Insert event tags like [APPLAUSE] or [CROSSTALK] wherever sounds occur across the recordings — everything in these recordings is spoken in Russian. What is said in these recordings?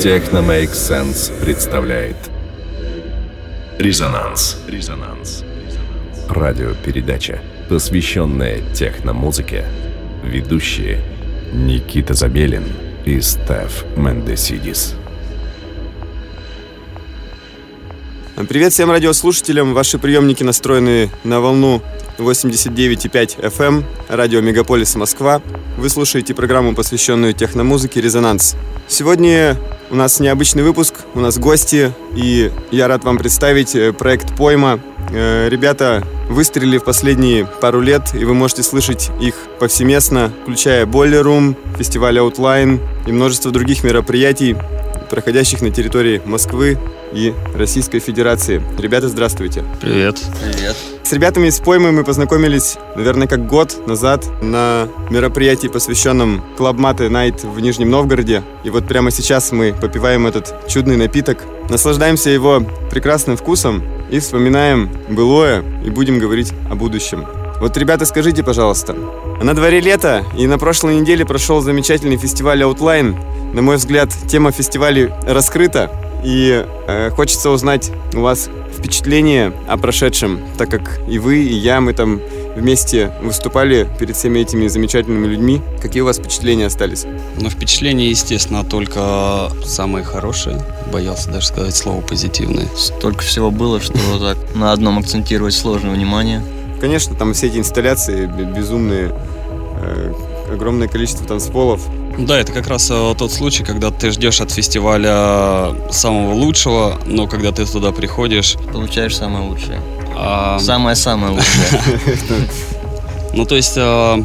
Техно Make Sense представляет Резонанс. Резонанс. Радиопередача, посвященная техномузыке. Ведущие Никита Забелин и Стеф Мендесидис. Привет всем радиослушателям. Ваши приемники настроены на волну 89,5 FM, радио Мегаполис Москва. Вы слушаете программу, посвященную техномузыке «Резонанс». Сегодня у нас необычный выпуск, у нас гости, и я рад вам представить э, проект «Пойма». Э, ребята выстрелили в последние пару лет, и вы можете слышать их повсеместно, включая Boiler Room, фестиваль Outline и множество других мероприятий, проходящих на территории Москвы и Российской Федерации. Ребята, здравствуйте. Привет. Привет. С ребятами из Поймы мы познакомились, наверное, как год назад на мероприятии, посвященном Club Mate Night в Нижнем Новгороде. И вот прямо сейчас мы попиваем этот чудный напиток, наслаждаемся его прекрасным вкусом и вспоминаем былое и будем говорить о будущем. Вот, ребята, скажите, пожалуйста, на дворе лето, и на прошлой неделе прошел замечательный фестиваль Outline. На мой взгляд, тема фестиваля раскрыта, и э, хочется узнать у вас впечатление о прошедшем, так как и вы, и я, мы там вместе выступали перед всеми этими замечательными людьми. Какие у вас впечатления остались? Ну, впечатления, естественно, только самые хорошие. Боялся даже сказать слово позитивное. Столько всего было, что так на одном акцентировать сложно внимание. Конечно, там все эти инсталляции безумные, э, огромное количество танцполов. Да, это как раз э, тот случай, когда ты ждешь от фестиваля самого лучшего, но когда ты туда приходишь... Получаешь самое лучшее. а, Самое-самое лучшее. [LAUGHS] Ну, то есть, э,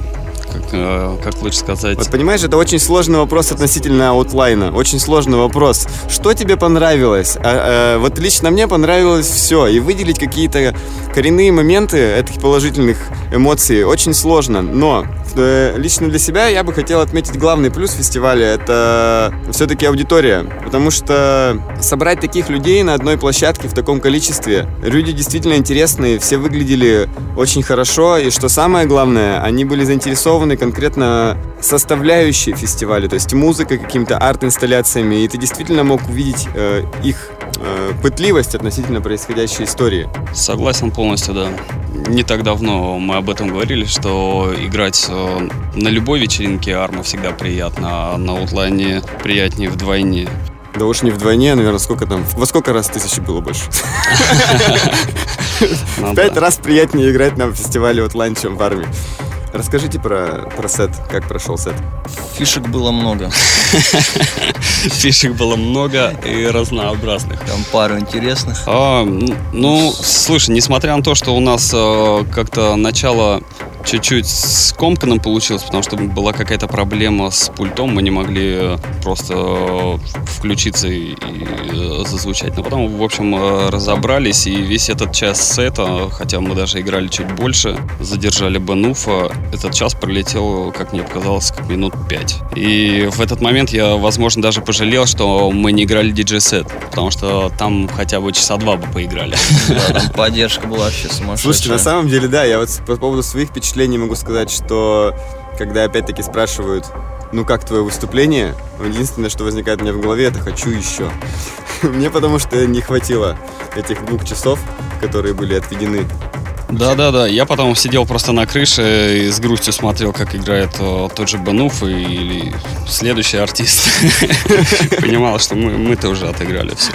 как, э, как лучше сказать... Вот понимаешь, это очень сложный вопрос относительно аутлайна. Очень сложный вопрос. Что тебе понравилось? А, а, вот лично мне понравилось все. И выделить какие-то коренные моменты этих положительных эмоций очень сложно. Но лично для себя я бы хотел отметить главный плюс фестиваля. Это все-таки аудитория. Потому что собрать таких людей на одной площадке в таком количестве, люди действительно интересные, все выглядели очень хорошо. И что самое главное, они были заинтересованы конкретно составляющей фестиваля, то есть музыкой, какими-то арт-инсталляциями. И ты действительно мог увидеть э, их э, пытливость относительно происходящей истории. Согласен полностью, да. Не так давно мы об этом говорили, что играть э, на любой вечеринке арма всегда приятно, а на утлайне приятнее вдвойне. Да уж не вдвойне, наверное, сколько там, во сколько раз тысячи было больше? [LAUGHS] Ну В пять да. раз приятнее играть на фестивале Outline, чем в армии. Расскажите про, про сет, как прошел сет. Фишек было много. [LAUGHS] Фишек было много и разнообразных. Там пару интересных. А, ну, слушай, несмотря на то, что у нас э, как-то начало чуть-чуть скомканным получилось, потому что была какая-то проблема с пультом, мы не могли просто э, включиться и, и, э, зазвучать. Но потом, в общем, э, разобрались, и весь этот час сета, хотя мы даже играли чуть больше, задержали Бенуфа, этот час пролетел, как мне показалось, как минут пять. И в этот момент я, возможно, даже пожалел, что мы не играли диджей-сет, потому что там хотя бы часа два бы поиграли. Да, там поддержка была вообще сумасшедшая. Слушайте, на самом деле, да, я вот с- по поводу своих впечатлений могу сказать, что когда опять-таки спрашивают, ну как твое выступление, единственное, что возникает у меня в голове, это хочу еще. [LAUGHS] Мне потому что не хватило этих двух часов, которые были отведены. Да-да-да, я потом сидел просто на крыше и с грустью смотрел, как играет э, тот же Бануф или следующий артист. [LAUGHS] Понимал, что мы, мы-то уже отыграли все.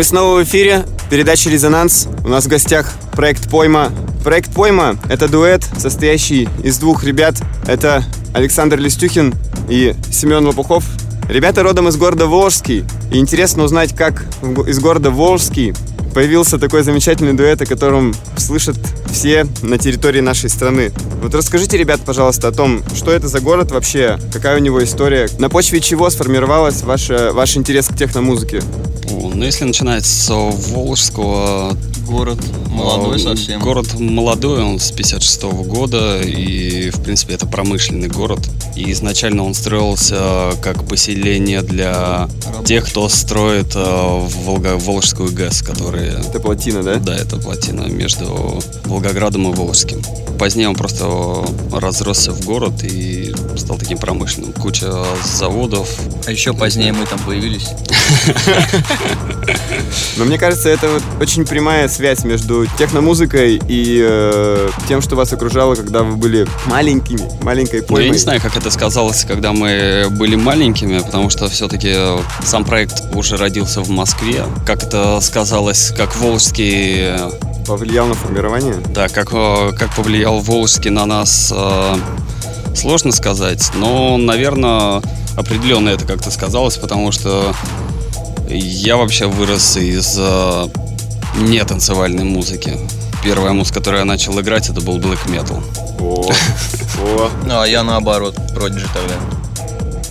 Мы снова в эфире. Передача «Резонанс». У нас в гостях проект «Пойма». Проект «Пойма» — это дуэт, состоящий из двух ребят. Это Александр Листюхин и Семен Лопухов. Ребята родом из города Волжский. И интересно узнать, как из города Волжский появился такой замечательный дуэт, о котором слышат все на территории нашей страны. Вот расскажите, ребят, пожалуйста, о том, что это за город вообще, какая у него история, на почве чего сформировалась ваша, ваш интерес к техномузыке? Ну, если начинать с Волжского... Город молодой э, совсем. Город молодой, он с 56 -го года, и, в принципе, это промышленный город. И изначально он строился как поселение для Рабочий. тех, кто строит э, Волго Волжскую ГЭС, которые... Это плотина, да? Да, это плотина между Волгоградом и Волжским. Позднее он просто разросся в город и стал таким промышленным. Куча заводов. А еще позднее мы там появились. [LAUGHS] Но мне кажется, это вот очень прямая связь между техномузыкой и э, тем, что вас окружало, когда вы были маленькими, маленькой поймой. Ну, я не знаю, как это сказалось, когда мы были маленькими, потому что все-таки сам проект уже родился в Москве. Как это сказалось, как Волжский повлиял на формирование? Да, как, э, как повлиял Волжский на нас, э, сложно сказать. Но, наверное, определенно это как-то сказалось, потому что я вообще вырос из э, нетанцевальной музыки. Первая музыка, которую я начал играть, это был black metal. О, о. [LAUGHS] Ну, а я наоборот, Prodigy тогда.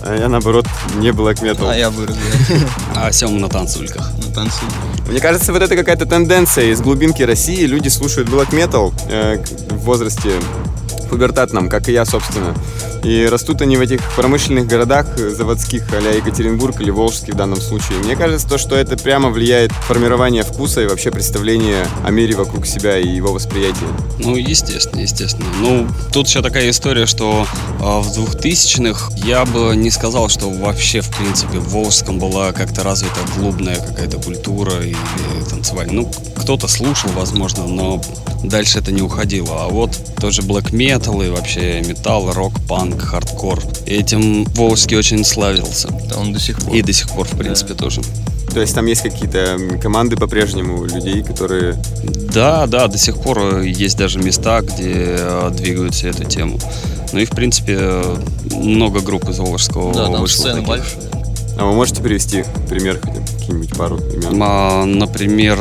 А я наоборот не black metal. А я вырос, [LAUGHS] А Сема на танцульках. На танцульках. Мне кажется, вот это какая-то тенденция из глубинки России. Люди слушают black metal э, в возрасте пубертатном, как и я, собственно. И растут они в этих промышленных городах заводских, а Екатеринбург или Волжский в данном случае. Мне кажется, то, что это прямо влияет формирование вкуса и вообще представление о мире вокруг себя и его восприятие. Ну, естественно, естественно. Ну, тут еще такая история, что э, в 2000-х я бы не сказал, что вообще, в принципе, в Волжском была как-то развита клубная какая-то культура и, и танцевальная. Ну, кто-то слушал, возможно, но дальше это не уходило. А вот тоже black metal и вообще металл, рок, панк, хардкор. Этим Волжский очень славился. Да, он до сих пор. И до сих пор, в принципе, да. тоже. То есть там есть какие-то команды по-прежнему людей, которые... Да, да, до сих пор есть даже места, где э, двигаются эту тему. Ну и, в принципе, много групп из Волжского Да, там вышло сцена большая. А вы можете привести пример какие-нибудь пару имен? А, например,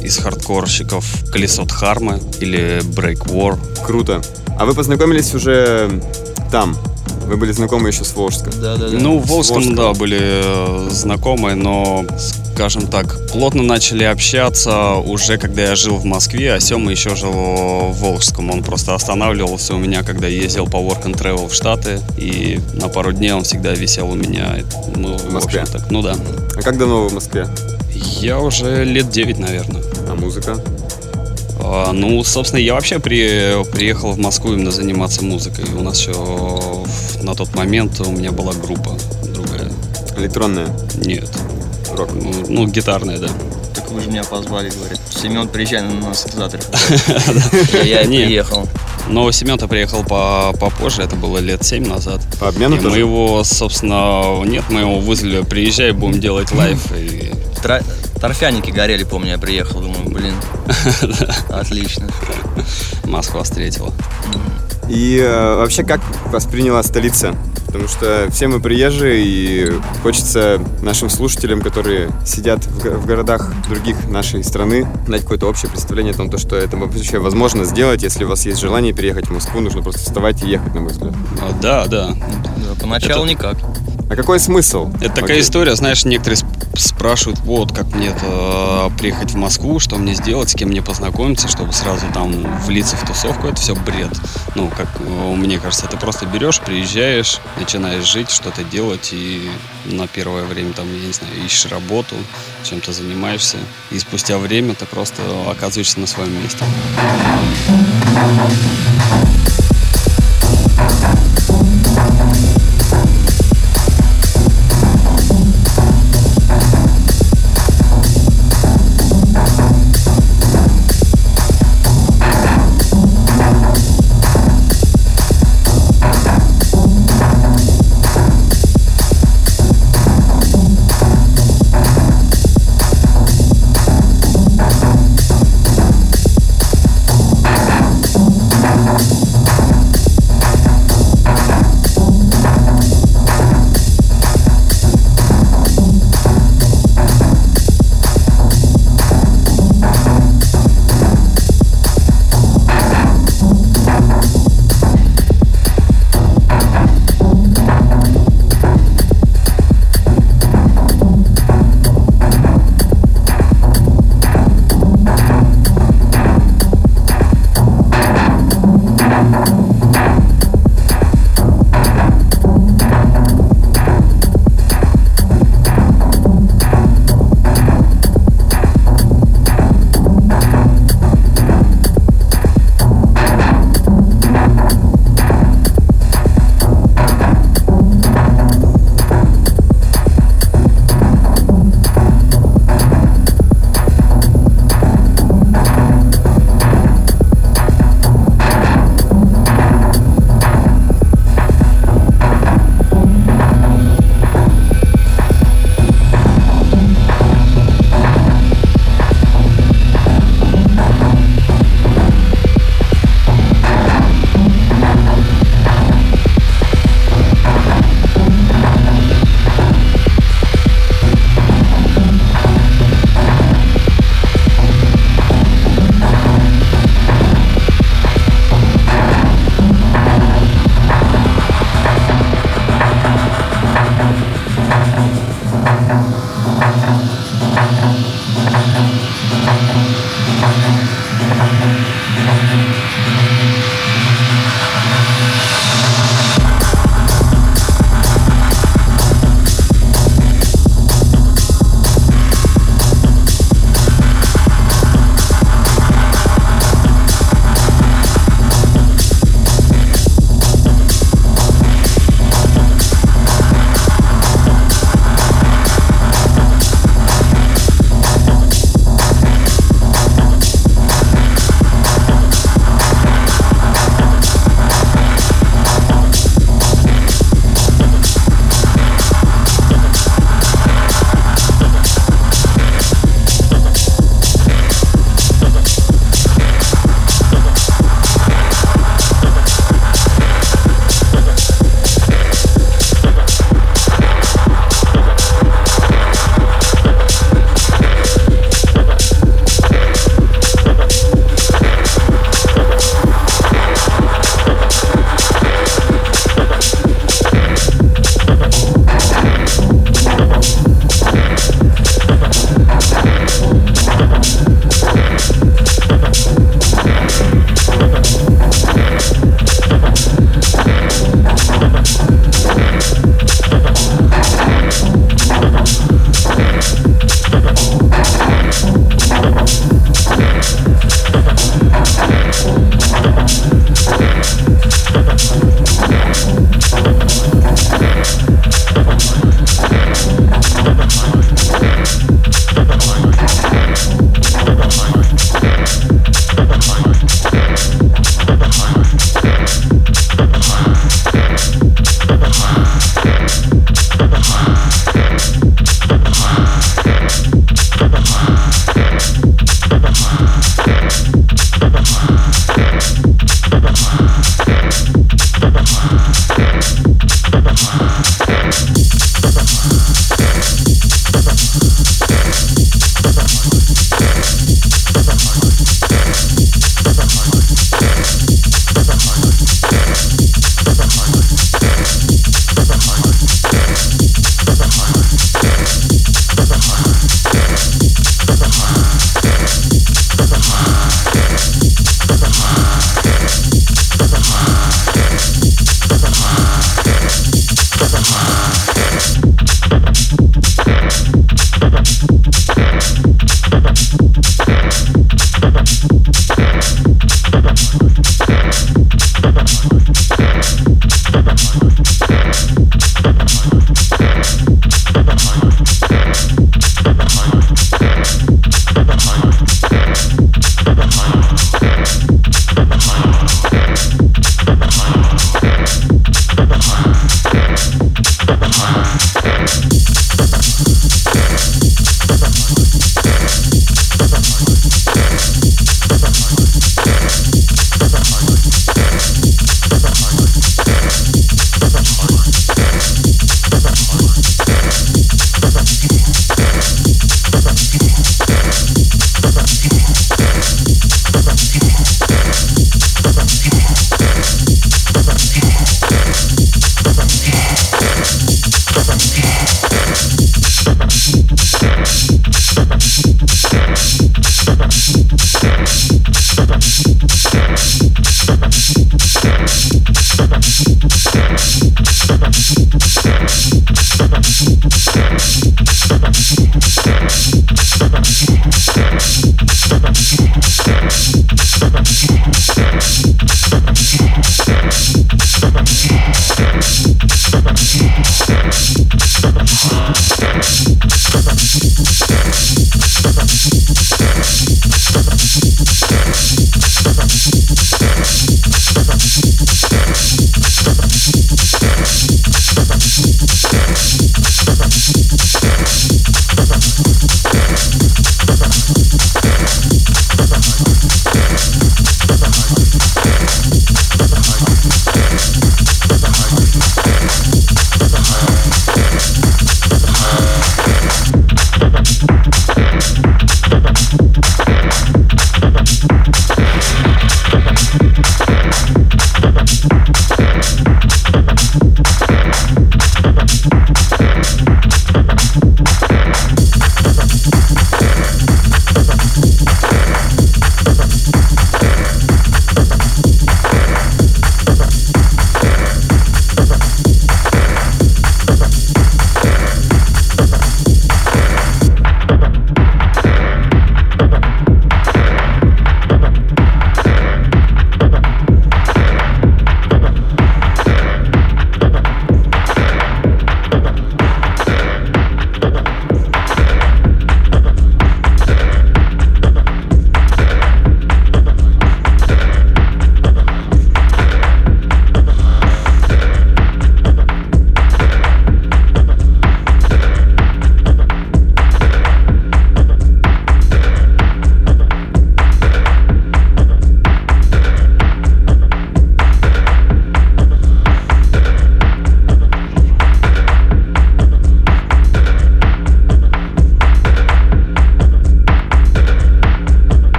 из хардкорщиков Колесо Дхармы или Break War. Круто. А вы познакомились уже там? Вы были знакомы еще с Волжском? Да, да, да. Ну, в Волжском, да, были э, знакомые, но, скажем так, плотно начали общаться уже, когда я жил в Москве, а Сема еще жил в Волжском. Он просто останавливался у меня, когда ездил по Work and Travel в Штаты, и на пару дней он всегда висел у меня. Ну, в Москве? общем, так, ну да. А как давно вы в Москве? Я уже лет 9, наверное. А музыка? А, Ну, собственно, я вообще при, приехал в Москву именно заниматься музыкой. У нас еще на тот момент у меня была группа другая. Электронная? Нет. Рок? Ну, ну, гитарная, да. Так вы же меня позвали, говорит. Семен, приезжай на нас завтра. [LAUGHS] Я и Не. приехал. Но Семен-то приехал по попозже, это было лет 7 назад. По обмену И мы его, собственно, нет, мы его вызвали, приезжай, будем делать. И Тра- Торфяники горели, помню, я приехал. Думаю, блин, [LAUGHS] отлично. Москва встретила. И э, вообще, как восприняла столица? Потому что все мы приезжие, и хочется нашим слушателям, которые сидят в, в городах других нашей страны, дать какое-то общее представление о том, то, что это вообще возможно сделать. Если у вас есть желание переехать в Москву, нужно просто вставать и ехать, на мой взгляд. А, Да, да. Да, Поначалу Это- никак. А какой смысл? Это такая Окей. история, знаешь, некоторые сп- спрашивают, вот, как мне это приехать в Москву, что мне сделать, с кем мне познакомиться, чтобы сразу там влиться в тусовку, это все бред. Ну, как э, мне кажется, ты просто берешь, приезжаешь, начинаешь жить, что-то делать, и на первое время там, я не знаю, ищешь работу, чем-то занимаешься, и спустя время ты просто оказываешься на своем месте.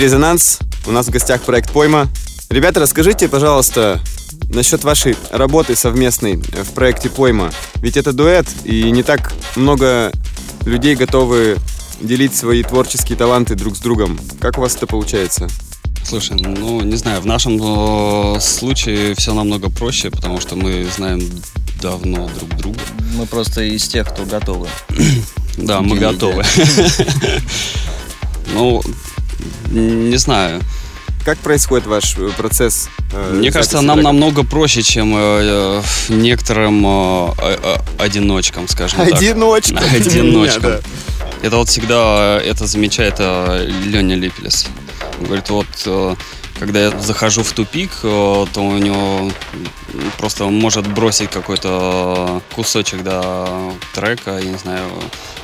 «Резонанс». У нас в гостях проект «Пойма». Ребята, расскажите, пожалуйста, насчет вашей работы совместной в проекте «Пойма». Ведь это дуэт, и не так много людей готовы делить свои творческие таланты друг с другом. Как у вас это получается? Слушай, ну, не знаю, в нашем э, случае все намного проще, потому что мы знаем давно друг друга. Мы просто из тех, кто готовы. [CLEARS THROAT] Да, мы готовы. [LAUGHS] Ну, не знаю. Как происходит ваш э, процесс? э, Мне кажется, нам трека? намного проще, чем э, э, некоторым э, одиночкам, скажем так. Одиночка. [LAUGHS] Одиночкам. Да. Это вот всегда это замечает Леня Лепелес. Он говорит, вот когда я захожу в тупик, то у него просто может бросить какой-то кусочек да, трека, я не знаю,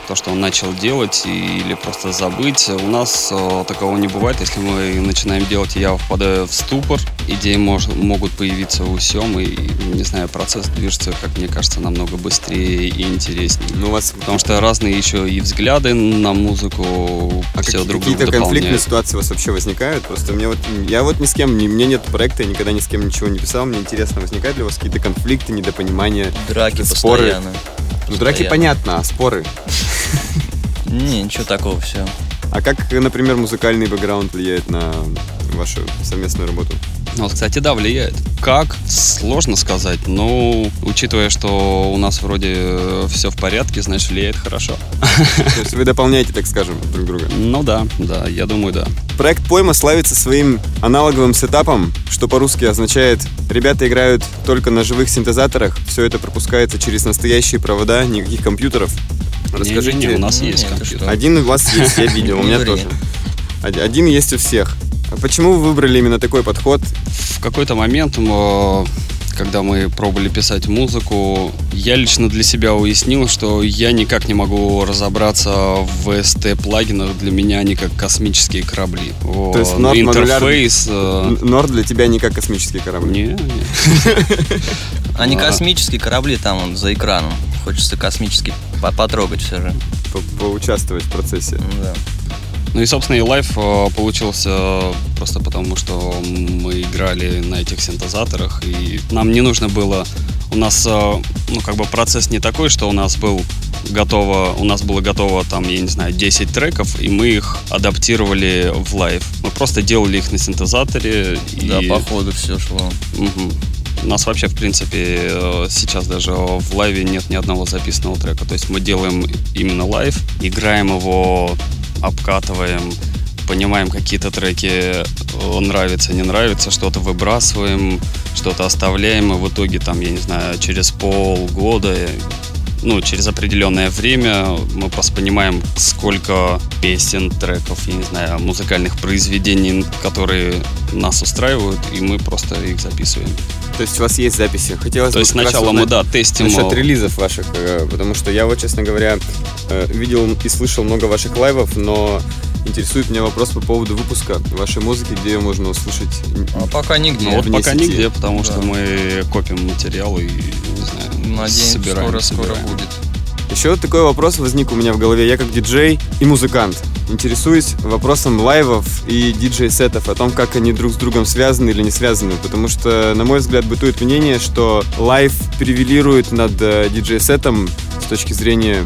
то, что он начал делать, или просто забыть. У нас э, такого не бывает. Если мы начинаем делать, я впадаю в ступор, идеи мож- могут появиться у Семы, и, не знаю, процесс движется, как мне кажется, намного быстрее и интереснее. Ну, у вас Потому что разные еще и взгляды на музыку, А все друг друга какие-то конфликтные ситуации у вас вообще возникают? Просто мне вот, я вот ни с кем, ни, у меня нет проекта, я никогда ни с кем ничего не писал. Мне интересно, возникают ли у вас какие-то конфликты, недопонимания? Драки Споры. постоянно. Ну, драки понятно, а споры? Не, ничего такого, все. А как, например, музыкальный бэкграунд влияет на вашу совместную работу? Ну, вот, кстати, да, влияет. Как? Сложно сказать, но учитывая, что у нас вроде все в порядке, значит, влияет хорошо. [LAUGHS] То есть вы дополняете, так скажем, друг друга. Ну да, да, я думаю, да. Проект Пойма славится своим аналоговым сетапом, что по-русски означает «ребята играют только на живых синтезаторах, все это пропускается через настоящие провода, никаких компьютеров». Расскажите. У нас Не, есть не, ты компьютер. Один у вас есть, я видел, у Не меня тоже. Од- Один есть у всех. А почему вы выбрали именно такой подход? В какой-то момент, м, когда мы пробовали писать музыку, я лично для себя уяснил, что я никак не могу разобраться в VST-плагинах. Для меня они как космические корабли. Вот. То есть Nord интерфейс... э, Н- Норд для тебя не как космический корабль. Не, не. [LAUGHS] Они А. космические корабли там за экраном. Хочется космический по- потрогать все же. По- Поучаствовать в процессе. Ну да. Ну и, собственно, и лайв э, получился просто потому, что мы играли на этих синтезаторах, и нам не нужно было... У нас, э, ну, как бы процесс не такой, что у нас был готово, у нас было готово там, я не знаю, 10 треков, и мы их адаптировали в лайв. Мы просто делали их на синтезаторе. И... Да, по ходу все шло. Мгм. У нас вообще, в принципе, э, сейчас даже в лайве нет ни одного записанного трека. То есть мы делаем именно лайв, играем его, обкатываем, понимаем какие-то треки э, нравится, не нравится, что-то выбрасываем, что-то оставляем, и в итоге там, я не знаю, через полгода ну, через определенное время мы просто понимаем, сколько песен, треков, я не знаю, музыкальных произведений, которые нас устраивают, и мы просто их записываем. То есть у вас есть записи. Хотелось То бы есть сначала мы, да, тестим... Насчет э, релизов ваших, э, потому что я вот, честно говоря, э, видел и слышал много ваших лайвов, но интересует меня вопрос по поводу выпуска вашей музыки, где ее можно услышать. А пока нигде. Ну, вот пока сети. нигде, потому что Да. мы копим материал и, не знаю, Надеемся, собираем, скоро, скоро собираем. будет. Еще вот такой вопрос возник у меня в голове. Я как диджей и музыкант интересуюсь вопросом лайвов и диджей-сетов, о том, как они друг с другом связаны или не связаны. Потому что, на мой взгляд, бытует мнение, что лайв превалирует над э, диджей-сетом с точки зрения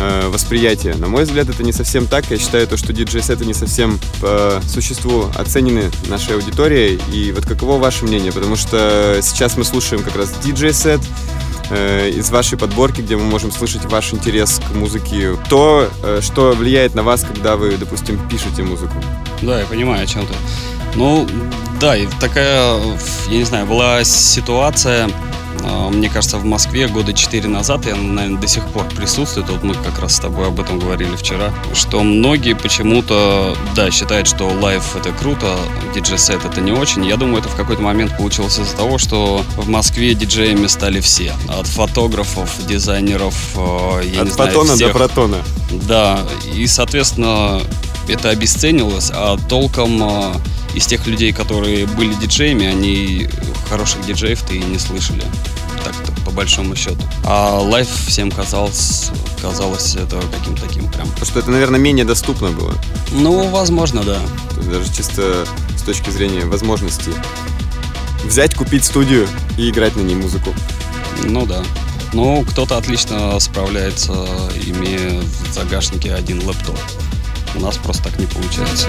э, восприятия. На мой взгляд, это не совсем так. Я считаю, то, что диджей-сеты не совсем по существу оценены нашей аудиторией. И вот каково ваше мнение? Потому что сейчас мы слушаем как раз диджей-сет, э, из вашей подборки, где мы можем слышать ваш интерес к музыке, то, э, что влияет на вас, когда вы, допустим, пишете музыку. Да, я понимаю о чем ты. Ну, да, и такая, я не знаю, была ситуация, мне кажется, в Москве года 4 назад, и она, наверное, до сих пор присутствует, вот мы как раз с тобой об этом говорили вчера, что многие почему-то, да, считают, что лайв это круто, диджей-сет это не очень. Я думаю, это в какой-то момент получилось из-за того, что в Москве диджеями стали все. От фотографов, дизайнеров, э, я От не знаю, фотона до всех. протона. Да, и, соответственно, это обесценилось, а толком э, из тех людей, которые были диджеями, они хороших диджеев-то и не слышали. Так-то, по большому счету. А лайв всем казалось, казалось это каким-то таким прям. Потому что это, наверное, менее доступно было. Ну, возможно, да. Даже чисто с точки зрения возможностей. Взять, купить студию и играть на ней музыку. Ну да. Ну, кто-то отлично справляется, имея в загашнике один лэптоп. У нас просто так не получается.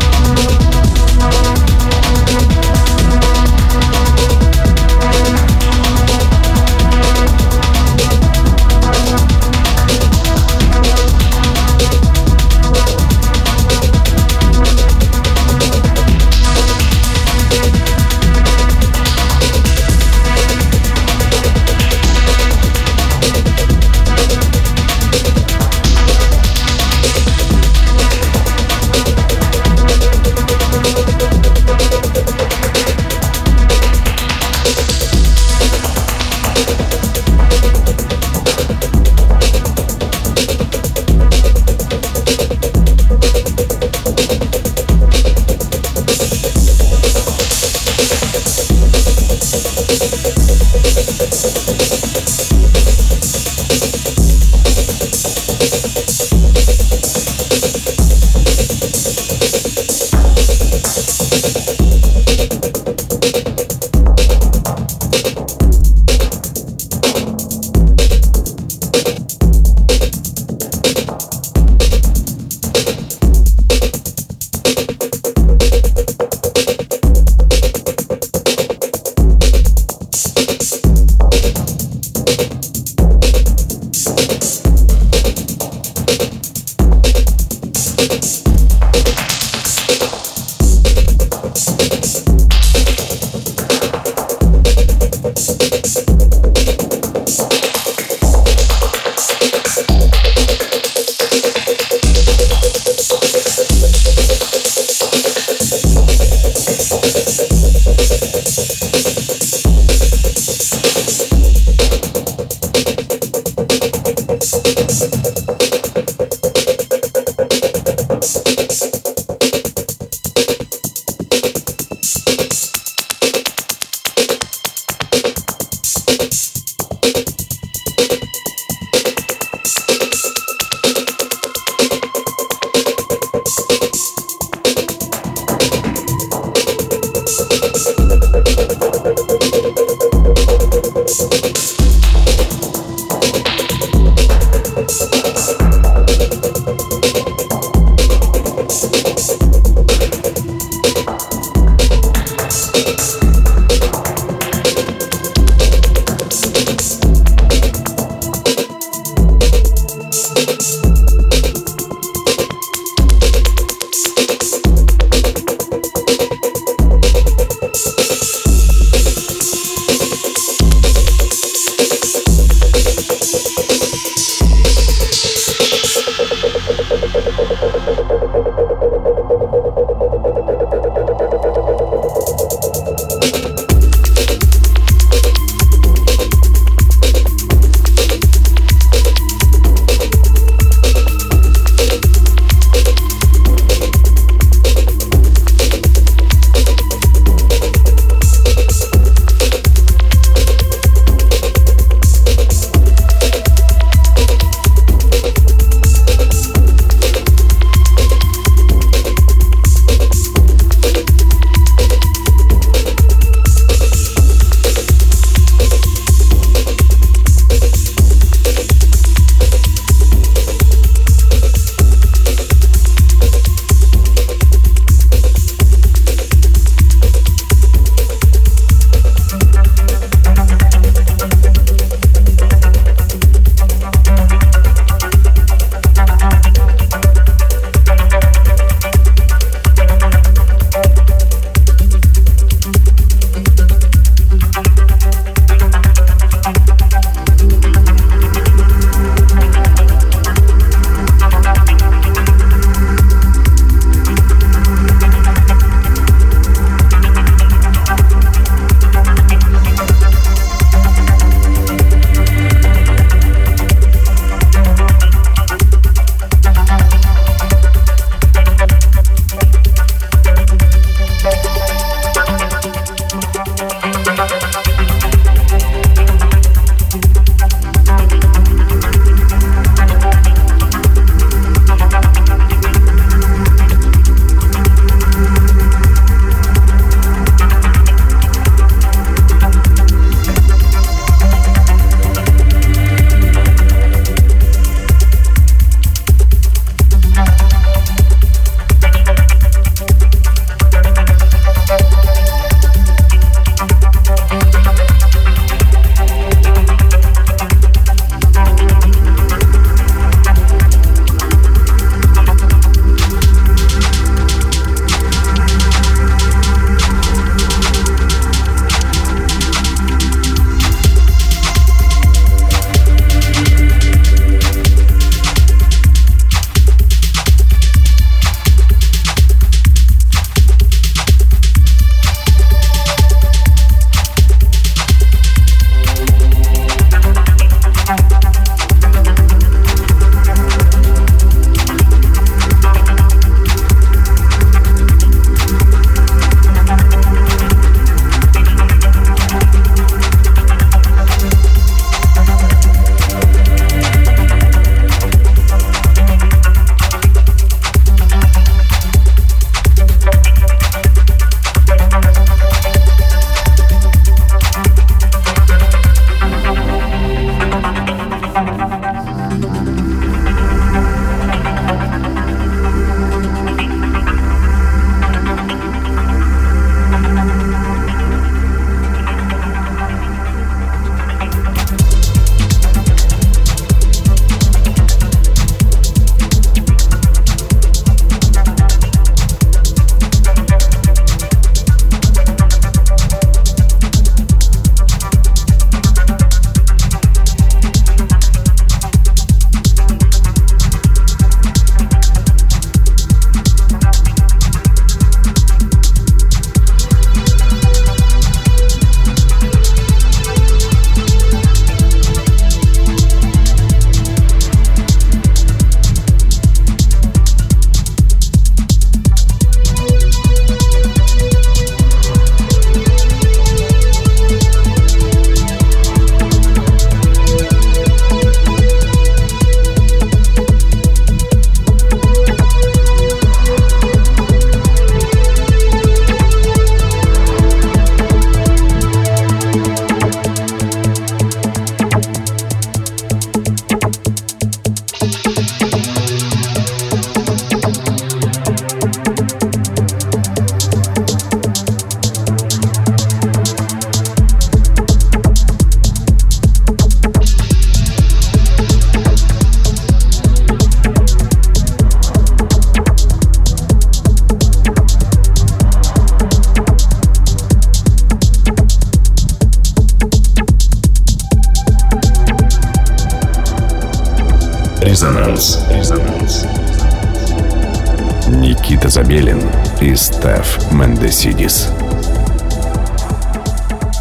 Мендесидис.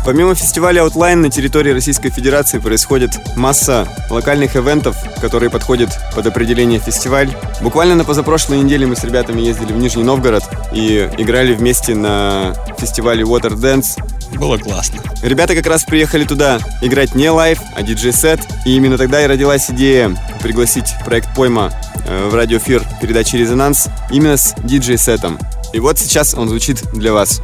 Помимо фестиваля Outline на территории Российской Федерации происходит масса локальных ивентов, которые подходят под определение фестиваль. Буквально на позапрошлой неделе мы с ребятами ездили в Нижний Новгород и играли вместе на фестивале Water Dance. Было классно. Ребята как раз приехали туда играть не лайв, а диджей-сет. И именно тогда и родилась идея пригласить проект Пойма э, в радиоэфир передачи «Резонанс» именно с диджей-сетом. И вот сейчас он звучит для вас.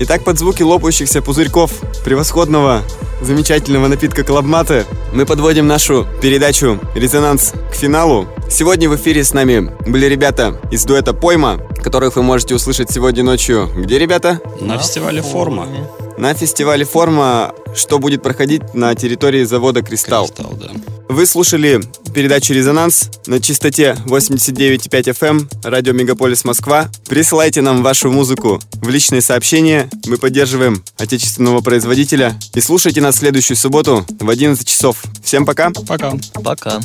Итак, под звуки лопающихся пузырьков превосходного, замечательного напитка Клабматы мы подводим нашу передачу «Резонанс» к финалу. Сегодня в эфире с нами были ребята из дуэта «Пойма», которых вы можете услышать сегодня ночью. Где ребята? На фестивале «Форма». На фестивале «Форма», что будет проходить на территории завода «Кристалл». Кристалл, да. Вы слушали передачу «Резонанс» на частоте 89,5 FM, эм, радио Мегаполис Москва. Присылайте нам вашу музыку в личные сообщения. Мы поддерживаем отечественного производителя. И слушайте нас в следующую субботу в 11 часов. Всем пока. Пока. Пока.